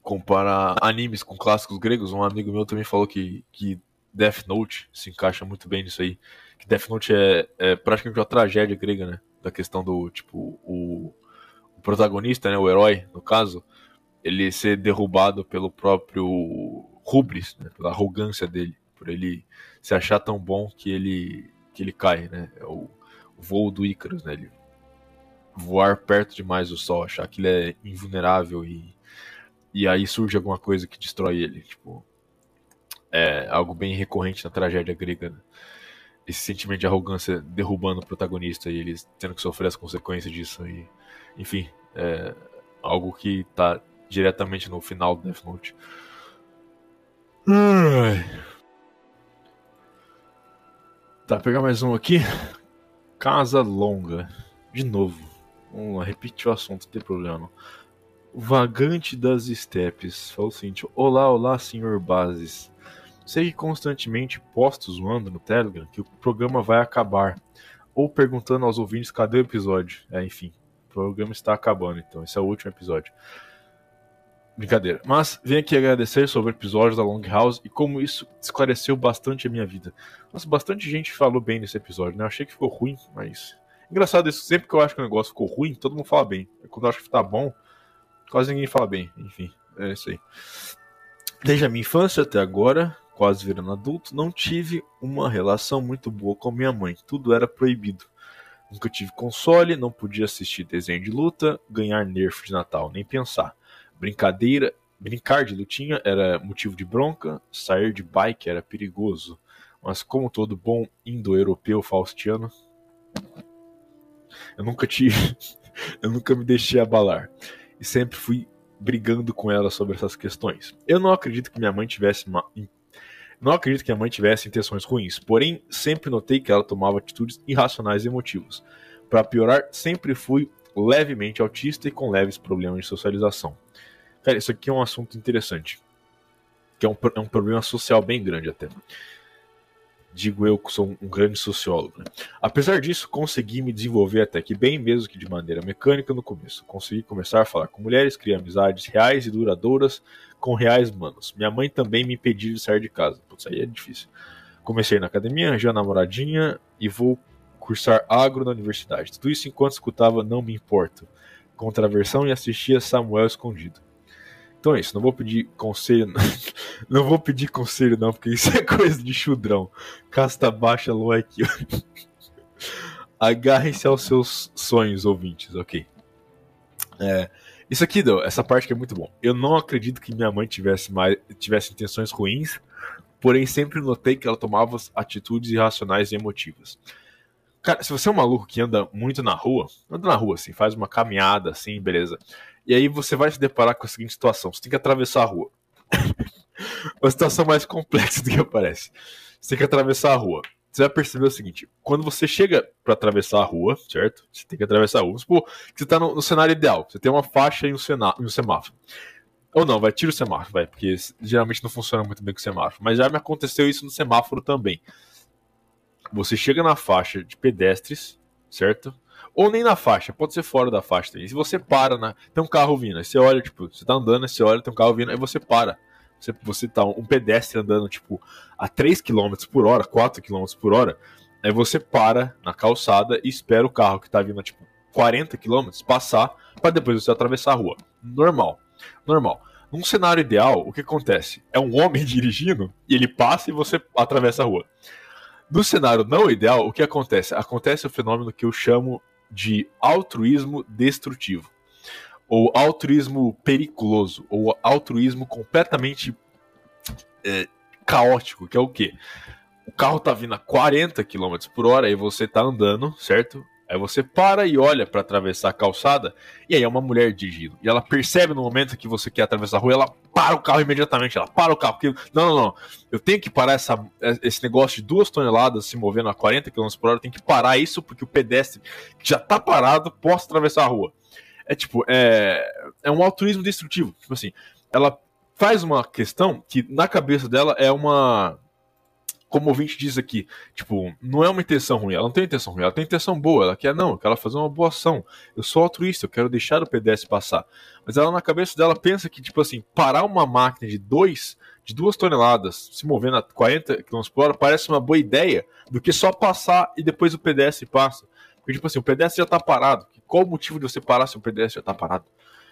comparar animes com clássicos gregos, um amigo meu também falou que, que Death Note se encaixa muito bem nisso aí. Que Death Note é, é praticamente uma tragédia grega, né? Da questão do, tipo, o, o protagonista, né? O herói, no caso, ele ser derrubado pelo próprio rubris, né, pela arrogância dele, por ele se achar tão bom que ele que ele cai, né? É o, o voo do Ícaros, né? Ele voar perto demais do Sol, achar que ele é invulnerável e e aí surge alguma coisa que destrói ele, tipo é algo bem recorrente na tragédia grega. Né? Esse sentimento de arrogância derrubando o protagonista e eles tendo que sofrer as consequências disso e enfim, é algo que está diretamente no final do Death Note. Tá, pegar mais um aqui. Casa Longa. De novo. Vamos lá, repetir o assunto, não tem problema. Vagante das Estepes. Falou o seguinte: Olá, olá, senhor Bases. Sei que constantemente posto zoando no Telegram que o programa vai acabar. Ou perguntando aos ouvintes cadê o episódio. É, enfim, o programa está acabando, então. Esse é o último episódio. Brincadeira. Mas venho aqui agradecer sobre o episódio da Long House e como isso esclareceu bastante a minha vida. Nossa, bastante gente falou bem nesse episódio, né? Eu achei que ficou ruim, mas. Engraçado isso, sempre que eu acho que o negócio ficou ruim, todo mundo fala bem. Quando eu acho que tá bom, quase ninguém fala bem. Enfim, é isso aí. Desde a minha infância até agora, quase virando adulto, não tive uma relação muito boa com minha mãe. Tudo era proibido. Nunca tive console, não podia assistir desenho de luta, ganhar nerf de Natal, nem pensar. Brincadeira, brincar de lutinha era motivo de bronca, sair de bike era perigoso. Mas como todo bom indo-europeu faustiano, eu nunca tive, eu nunca me deixei abalar e sempre fui brigando com ela sobre essas questões. Eu não acredito que minha mãe tivesse uma não acredito que a mãe tivesse intenções ruins, porém sempre notei que ela tomava atitudes irracionais e emotivas. Para piorar, sempre fui levemente autista e com leves problemas de socialização. Cara, isso aqui é um assunto interessante, que é um, é um problema social bem grande até digo eu que sou um grande sociólogo. Né? Apesar disso, consegui me desenvolver até que bem, mesmo que de maneira mecânica no começo. Consegui começar a falar com mulheres, criar amizades reais e duradouras com reais manos. Minha mãe também me impediu de sair de casa. Putz, aí é difícil. Comecei na academia, já namoradinha e vou cursar agro na universidade. Tudo isso enquanto escutava Não Me Importo, Contraversão e assistia Samuel Escondido. Então é isso, não vou pedir conselho, não vou pedir conselho não, porque isso é coisa de chudrão. Casta baixa, lua aqui. Agarrem-se aos seus sonhos, ouvintes, ok? É, isso aqui, essa parte que é muito bom. Eu não acredito que minha mãe tivesse, mais, tivesse intenções ruins, porém sempre notei que ela tomava atitudes irracionais e emotivas. Cara, se você é um maluco que anda muito na rua, anda na rua, assim, faz uma caminhada, assim, beleza. E aí você vai se deparar com a seguinte situação: você tem que atravessar a rua. uma situação mais complexa do que aparece. Você tem que atravessar a rua. Você vai perceber o seguinte: quando você chega para atravessar a rua, certo? Você tem que atravessar a rua. Supor que você está no, no, cenário ideal. Você tem uma faixa e um, sena, e um semáforo. Ou não, vai, tira o semáforo, vai, porque geralmente não funciona muito bem com o semáforo. Mas já me aconteceu isso no semáforo também. Você chega na faixa de pedestres, certo? Ou nem na faixa, pode ser fora da faixa também. Se você para, na, tem um carro vindo, aí você olha, tipo, você tá andando, aí você olha, tem um carro vindo, aí você para. Você, você tá um pedestre andando, tipo, a 3 km por hora, 4 km por hora, aí você para na calçada e espera o carro que tá vindo, tipo, 40 km passar, para depois você atravessar a rua. Normal. Normal. Num cenário ideal, o que acontece? É um homem dirigindo e ele passa e você atravessa a rua. No cenário não ideal, o que acontece? Acontece o fenômeno que eu chamo de altruísmo destrutivo, ou altruísmo periculoso, ou altruísmo completamente é, caótico, que é o quê? O carro tá vindo a 40 km por hora e você tá andando, certo? Aí você para e olha para atravessar a calçada, e aí é uma mulher dirigindo. E ela percebe no momento que você quer atravessar a rua, ela para o carro imediatamente. Ela para o carro. Porque, não, não, não. Eu tenho que parar essa, esse negócio de duas toneladas se movendo a 40 km por hora. Eu tenho que parar isso porque o pedestre que já tá parado possa atravessar a rua. É tipo, é, é um altruísmo destrutivo. Tipo assim, ela faz uma questão que na cabeça dela é uma como o ouvinte diz aqui, tipo, não é uma intenção ruim, ela não tem intenção ruim, ela tem intenção boa, ela quer não, ela quer fazer uma boa ação. Eu sou altruísta, eu quero deixar o pedestre passar. Mas ela na cabeça dela pensa que, tipo assim, parar uma máquina de dois, de duas toneladas, se movendo a 40 km por hora, parece uma boa ideia do que só passar e depois o pedestre passa. Porque, tipo assim, o pedestre já tá parado. Qual o motivo de você parar se o pedestre já tá parado?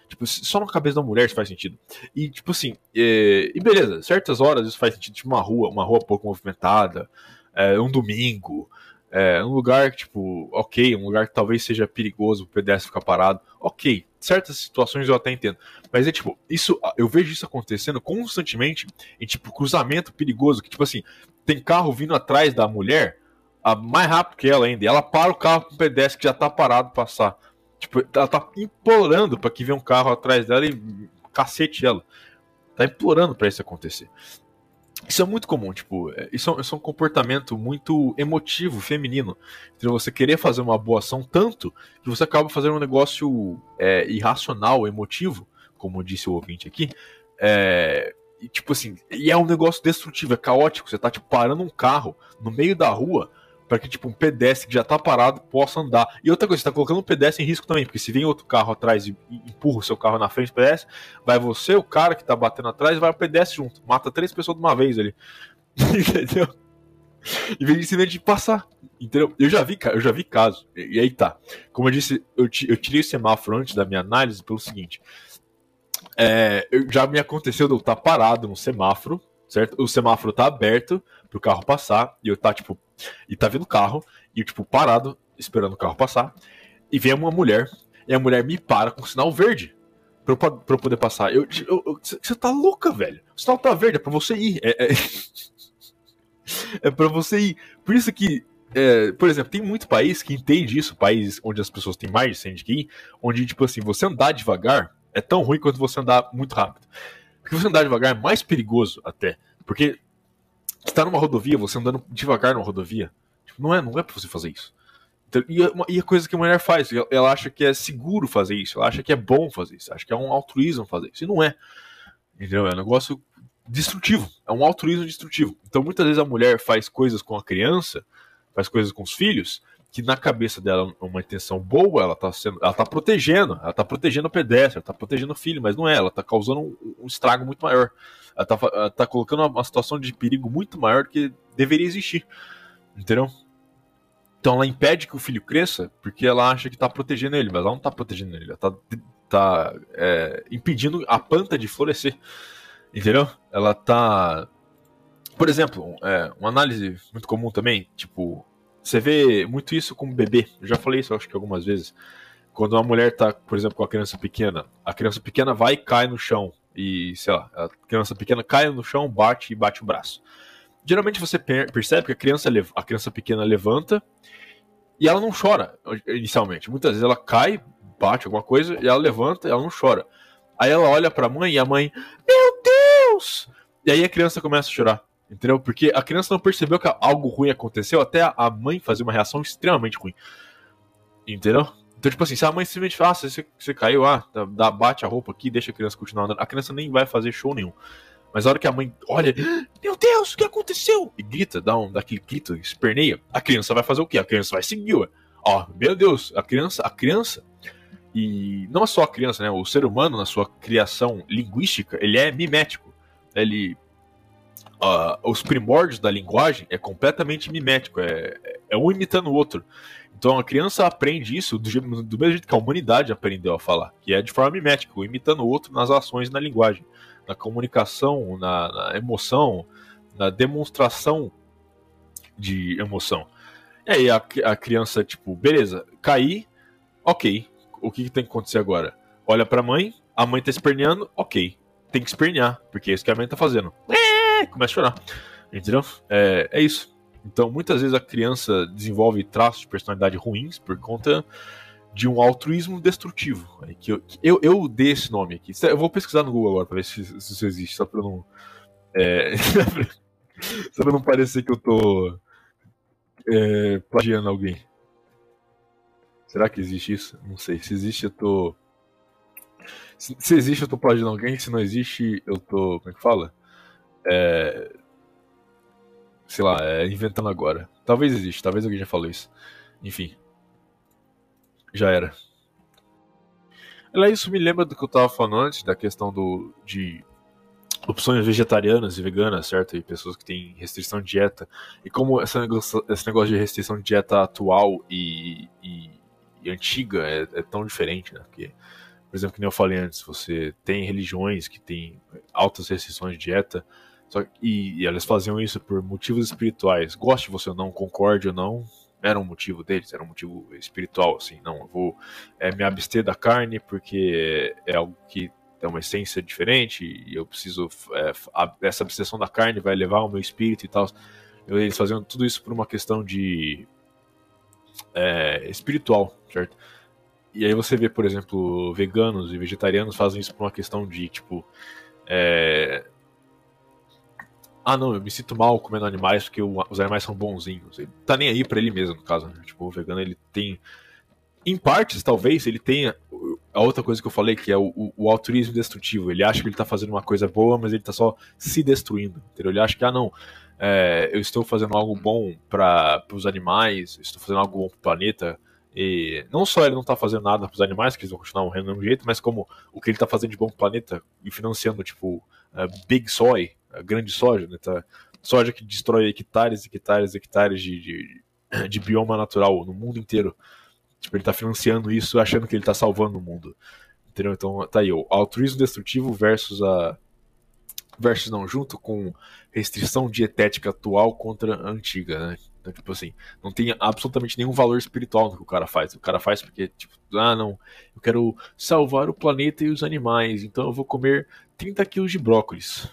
Tipo, só na cabeça da mulher isso faz sentido. E, tipo assim, e, e beleza, certas horas isso faz sentido, tipo uma rua, uma rua pouco movimentada, é, um domingo, é, um lugar tipo, ok, um lugar que talvez seja perigoso o pedestre ficar parado, ok, certas situações eu até entendo. Mas é tipo, isso, eu vejo isso acontecendo constantemente em, tipo, cruzamento perigoso, que, tipo assim, tem carro vindo atrás da mulher, a, mais rápido que ela ainda, e ela para o carro com o pedestre que já tá parado passar. Tipo, ela tá implorando para que venha um carro atrás dela e cacete ela. Tá implorando para isso acontecer. Isso é muito comum, tipo, é, isso é, isso é um comportamento muito emotivo, feminino. Então você querer fazer uma boa ação tanto que você acaba fazendo um negócio é, irracional, emotivo, como disse o ouvinte aqui. É, e, tipo assim, e é um negócio destrutivo, é caótico. Você tá tipo, parando um carro no meio da rua para que tipo um pedestre que já tá parado possa andar. E outra coisa, você tá colocando o pedestre em risco também, porque se vem outro carro atrás e, empurra o seu carro na frente do pedestre, vai você, o cara que tá batendo atrás, vai o pedestre junto. Mata três pessoas de uma vez ali. Entendeu? Em vez de simplesmente passar. Entendeu? Eu já vi, eu já vi caso. E, e aí tá. Como eu disse, eu, eu tirei o semáforo antes da minha análise pelo seguinte. É, já me aconteceu de eu estar tá parado no semáforo, certo? O semáforo tá aberto pro carro passar, e eu tá, tipo, e tá vindo o carro, e eu, tipo, parado, esperando o carro passar, e vem uma mulher, e a mulher me para com sinal verde pra eu, pra eu poder passar. Eu, você tá louca, velho. O sinal tá verde, é pra você ir. É, é... é pra você ir. Por isso que é, por exemplo, tem muito país que entende isso, países onde as pessoas têm mais de 100 de onde, tipo assim, você andar devagar é tão ruim quanto você andar muito rápido. Porque você andar devagar é mais perigoso até. Porque você tá numa rodovia, você andando devagar numa rodovia, tipo, não é, não é pra você fazer isso. Então, e, a, e a coisa que a mulher faz, ela acha que é seguro fazer isso, ela acha que é bom fazer isso, acha que é um altruísmo fazer isso. E não é. Entendeu? É um negócio destrutivo. É um altruísmo destrutivo. Então muitas vezes a mulher faz coisas com a criança faz coisas com os filhos, que na cabeça dela é uma intenção boa, ela tá sendo, ela tá protegendo, ela tá protegendo o pedestre, ela tá protegendo o filho, mas não é, ela tá causando um, um estrago muito maior. Ela tá, ela tá colocando uma, situação de perigo muito maior do que deveria existir. Entendeu? Então ela impede que o filho cresça porque ela acha que tá protegendo ele, mas ela não tá protegendo ele, ela tá, tá é, impedindo a planta de florescer. Entendeu? Ela tá por exemplo, é, uma análise muito comum também, tipo, você vê muito isso com bebê. Eu já falei isso, acho que algumas vezes. Quando uma mulher tá, por exemplo, com a criança pequena, a criança pequena vai e cai no chão. E, sei lá, a criança pequena cai no chão, bate e bate o braço. Geralmente você percebe que a criança, a criança pequena levanta e ela não chora inicialmente. Muitas vezes ela cai, bate alguma coisa e ela levanta e ela não chora. Aí ela olha para a mãe e a mãe, meu Deus! E aí a criança começa a chorar. Entendeu? Porque a criança não percebeu que algo ruim aconteceu até a mãe fazer uma reação extremamente ruim. Entendeu? Então, tipo assim, se a mãe simplesmente fala, ah, você, você caiu, ah, dá, bate a roupa aqui, deixa a criança continuar andando, a criança nem vai fazer show nenhum. Mas a hora que a mãe olha, meu Deus, o que aconteceu? E grita, dá, um, dá aquele grito, esperneia, a criança vai fazer o quê? A criança vai seguir, ué. Ó, meu Deus, a criança, a criança, e não só a criança, né? O ser humano, na sua criação linguística, ele é mimético. Ele os primórdios da linguagem é completamente mimético, é, é um imitando o outro. Então a criança aprende isso do, do, mesmo jeito que a humanidade aprendeu a falar, que é de forma mimética, imitando o outro nas ações na linguagem, na comunicação, na, na emoção, na demonstração de emoção. E aí a, a criança, tipo, beleza, caí, ok, o que, que tem que acontecer agora? Olha pra mãe, a mãe tá esperneando, ok, tem que espernear, porque é isso que a mãe tá fazendo. É! Começa a chorar. Entendeu? É, é isso. Então, muitas vezes a criança desenvolve traços de personalidade ruins por conta de um altruísmo destrutivo. Que eu, eu, eu dei esse nome aqui. Eu vou pesquisar no Google agora para ver se, se isso existe, só para não. É, só pra não parecer que eu tô é, plagiando alguém. Será que existe isso? Não sei. Se existe, eu tô. Se, se existe, eu tô plagiando alguém. Se não existe, eu tô. Como é que fala? É, sei lá, é, inventando agora. Talvez exista, talvez alguém já falou isso. Enfim. Já era. Ela isso me lembra do que eu tava falando antes, da questão do de opções vegetarianas e veganas, certo? E pessoas que têm restrição de dieta. E como esse negócio, esse negócio de restrição de dieta atual e, e, e antiga é, é, tão diferente, né? Porque, por exemplo, que nem eu falei antes, você tem religiões que têm altas restrições de dieta, só, e, e elas faziam isso por motivos espirituais. Goste você ou não, concorde ou não, era um motivo deles, era um motivo espiritual, assim, não, eu vou é, me abster da carne porque é algo que tem uma essência diferente e eu preciso, é, a, essa abstenção da carne vai levar o meu espírito e tal. Eles faziam tudo isso por uma questão de é, espiritual, certo? E aí você vê, por exemplo, veganos e vegetarianos fazem isso por uma questão de, tipo, é, ah, não, eu me sinto mal comendo animais porque os animais são bonzinhos. Ele tá nem aí para ele mesmo, no caso. Né? Tipo, o vegano ele tem. Em partes, talvez, ele tenha a outra coisa que eu falei, que é o, o, o, altruísmo destrutivo. Ele acha que ele tá fazendo uma coisa boa, mas ele tá só se destruindo. Entendeu? Ele acha que, ah, não, é, eu estou fazendo algo bom para os animais, estou fazendo algo bom pro planeta. E não só ele não tá fazendo nada para os animais, que eles vão continuar morrendo do mesmo jeito, mas como o que ele tá fazendo de bom pro planeta e financiando, tipo, uh, Big Soy, a grande soja, né? Tá? Soja que destrói hectares, hectares, hectares de, de, de bioma natural no mundo inteiro. Tipo, ele tá financiando isso achando que ele tá salvando o mundo. Entendeu? Então tá aí, o altruísmo destrutivo versus a versus não, junto com restrição dietética atual contra a antiga, né? Então, tipo assim, não tem absolutamente nenhum valor espiritual no que o cara faz. O cara faz porque, tipo, ah, não, eu quero salvar o planeta e os animais, então eu vou comer 30 quilos de brócolis.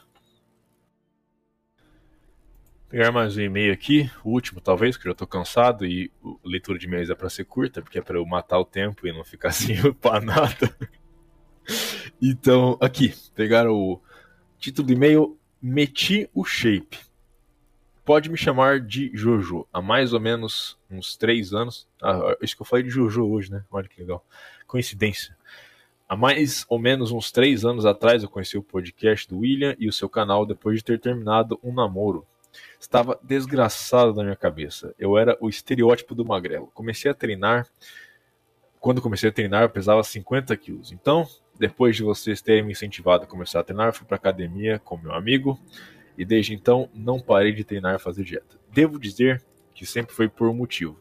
Pegar mais um e-mail aqui, o último talvez, que eu já tô cansado e a leitura de e-mails é pra ser curta, porque é pra eu matar o tempo e não ficar assim, pra nada. Então, aqui, pegaram o título do e-mail, meti o shape. Pode me chamar de Jojo. Há mais ou menos uns três anos. Ah, isso que eu falei de Jojo hoje, né? Olha que legal. Coincidência. Há mais ou menos uns três anos atrás eu conheci o podcast do William e o seu canal depois de ter terminado um namoro. Estava desgraçado na minha cabeça. Eu era o estereótipo do magrelo. Comecei a treinar. Quando comecei a treinar, eu pesava 50 quilos. Então, depois de vocês terem me incentivado a começar a treinar, fui para academia com meu amigo e desde então não parei de treinar e fazer dieta. Devo dizer que sempre foi por um motivo,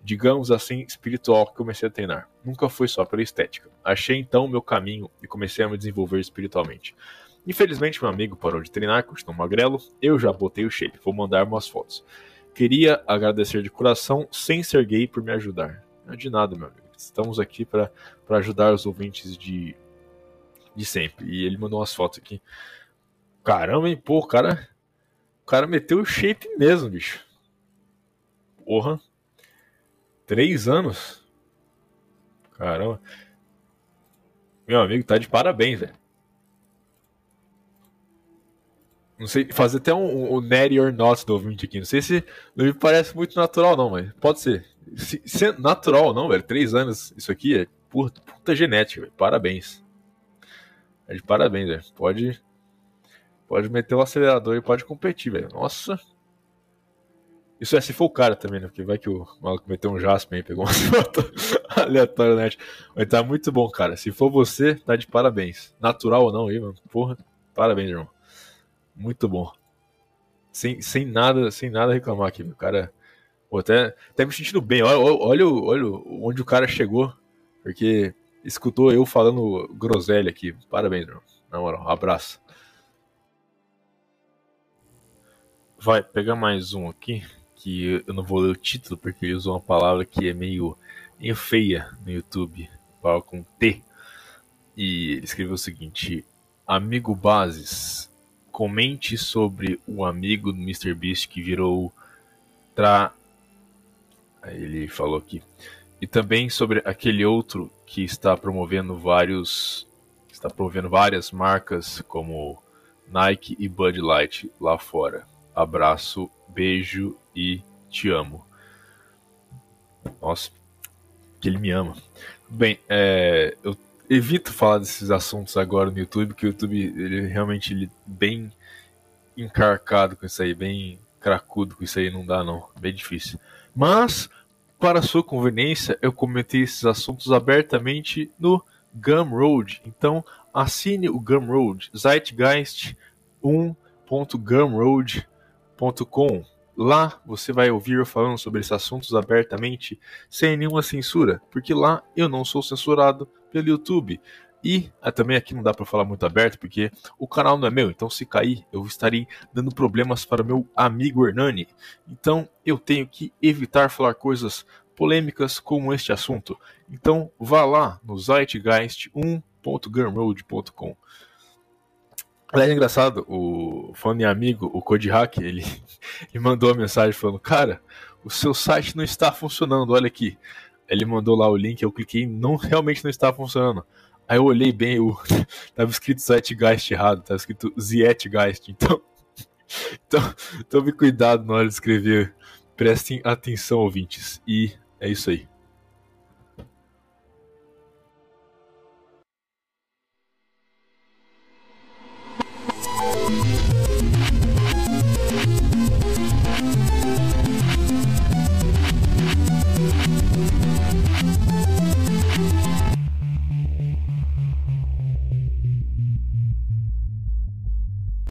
digamos assim, espiritual que comecei a treinar. Nunca foi só pela estética. Achei então o meu caminho e comecei a me desenvolver espiritualmente. Infelizmente, meu amigo parou de treinar, continuou magrelo. Eu já botei o shape, vou mandar umas fotos. Queria agradecer de coração, sem ser gay, por me ajudar. Não é de nada, meu amigo. Estamos aqui para ajudar os ouvintes de, de sempre. E ele mandou umas fotos aqui. Caramba, hein? Pô, o cara, o cara meteu o shape mesmo, bicho. Porra. Três anos. Caramba. Meu amigo tá de parabéns, velho. Não sei, fazer até um, um Natty or Not do ouvinte aqui. Não sei se não me parece muito natural, não, mas pode ser. Se, se é natural não, velho. Três anos, isso aqui é puta, puta genética, velho. Parabéns. É de parabéns, velho. Pode, pode meter o acelerador e pode competir, velho. Nossa. Isso é se for o cara também, né? Porque vai que o maluco meteu um Jasper e pegou uma foto aleatória na net. Mas tá muito bom, cara. Se for você, tá de parabéns. Natural ou não aí, mano. Porra, parabéns, irmão. Muito bom. Sem, sem nada, sem nada reclamar aqui, meu cara. Pô, até, até me sentindo bem. Olha, olha, olha onde o cara chegou. Porque escutou eu falando groselha aqui. Parabéns, irmão. Na moral, um abraço. Vai, pegar mais um aqui. Que eu não vou ler o título porque ele usou uma palavra que é meio, meio feia no YouTube. Palavra com T. E ele escreveu o seguinte: Amigo Bases, comente sobre o amigo do Mr. Beast que virou tra. Ele falou aqui. E também sobre aquele outro que está promovendo vários. Está promovendo várias marcas como Nike e Bud Light lá fora. Abraço, beijo e te amo. Nossa, que ele me ama. Bem, é, eu evito falar desses assuntos agora no YouTube, porque o YouTube ele realmente ele bem encarcado com isso aí, bem cracudo com isso aí, não dá não, bem difícil. Mas, para sua conveniência, eu comentei esses assuntos abertamente no Gumroad. Então, assine o Gumroad, zeitgeist1.gumroad.com. Lá você vai ouvir eu falando sobre esses assuntos abertamente, sem nenhuma censura, porque lá eu não sou censurado pelo YouTube. E ah, também aqui não dá para falar muito aberto, porque o canal não é meu, então se cair eu estarei dando problemas para meu amigo Hernani. Então eu tenho que evitar falar coisas polêmicas como este assunto. Então vá lá no zeitgeist1.gumroad.com. Aliás, é engraçado, o fã e amigo, o Code Hack, ele, ele mandou uma mensagem falando: Cara, o seu site não está funcionando, olha aqui. Ele mandou lá o link, eu cliquei não realmente não está funcionando. Aí eu olhei bem, eu, tava escrito Zeitgeist errado, tava escrito Zeitgeist, então, então tome cuidado na hora de escrever, prestem atenção ouvintes, e é isso aí.